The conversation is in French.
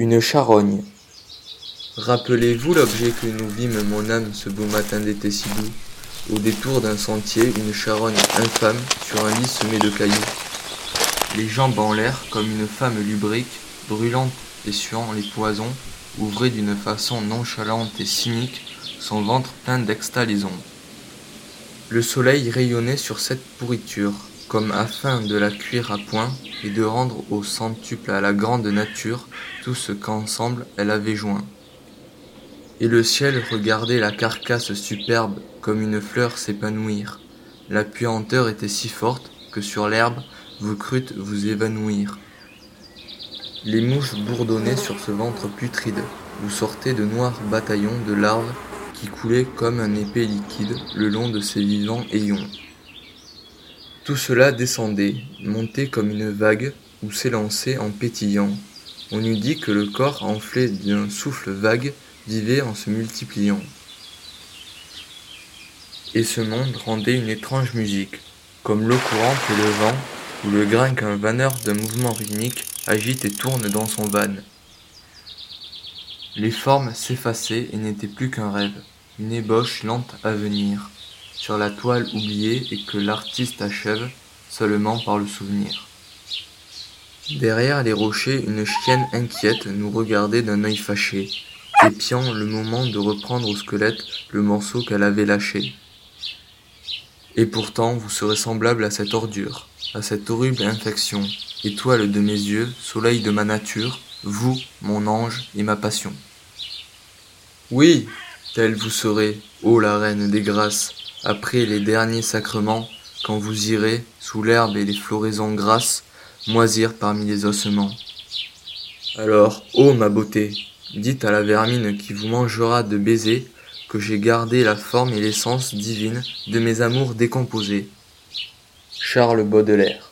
Une charogne. Rappelez-vous l'objet que nous vîmes, mon âme, ce beau matin d'été si doux Au détour d'un sentier, une charogne infâme, sur un lit semé de cailloux. Les jambes en l'air, comme une femme lubrique, brûlante et suant les poisons, ouvrait d'une façon nonchalante et cynique son ventre plein d'extalaisons. Le soleil rayonnait sur cette pourriture, comme afin de la cuire à point et de rendre au centuple à la grande nature tout ce qu'ensemble elle avait joint. Et le ciel regardait la carcasse superbe comme une fleur s'épanouir. La puanteur était si forte que sur l'herbe vous crûtes vous évanouir. Les mouches bourdonnaient sur ce ventre putride, où sortaient de noirs bataillons de larves qui coulaient comme un épais liquide le long de ces vivants ayons. Tout cela descendait, montait comme une vague, ou s'élançait en pétillant. On eût dit que le corps enflé d'un souffle vague vivait en se multipliant. Et ce monde rendait une étrange musique, comme l'eau courante et le vent, ou le grain qu'un vanneur d'un mouvement rythmique agite et tourne dans son van. Les formes s'effaçaient et n'étaient plus qu'un rêve, une ébauche lente à venir sur la toile oubliée et que l'artiste achève seulement par le souvenir. Derrière les rochers, une chienne inquiète nous regardait d'un œil fâché, épiant le moment de reprendre au squelette le morceau qu'elle avait lâché. Et pourtant, vous serez semblable à cette ordure, à cette horrible infection, étoile de mes yeux, soleil de ma nature, vous, mon ange et ma passion. Oui, telle vous serez, ô la reine des grâces, après les derniers sacrements, quand vous irez, sous l'herbe et les floraisons grasses, moisir parmi les ossements. Alors, ô ma beauté, dites à la vermine qui vous mangera de baisers que j'ai gardé la forme et l'essence divine de mes amours décomposés. Charles Baudelaire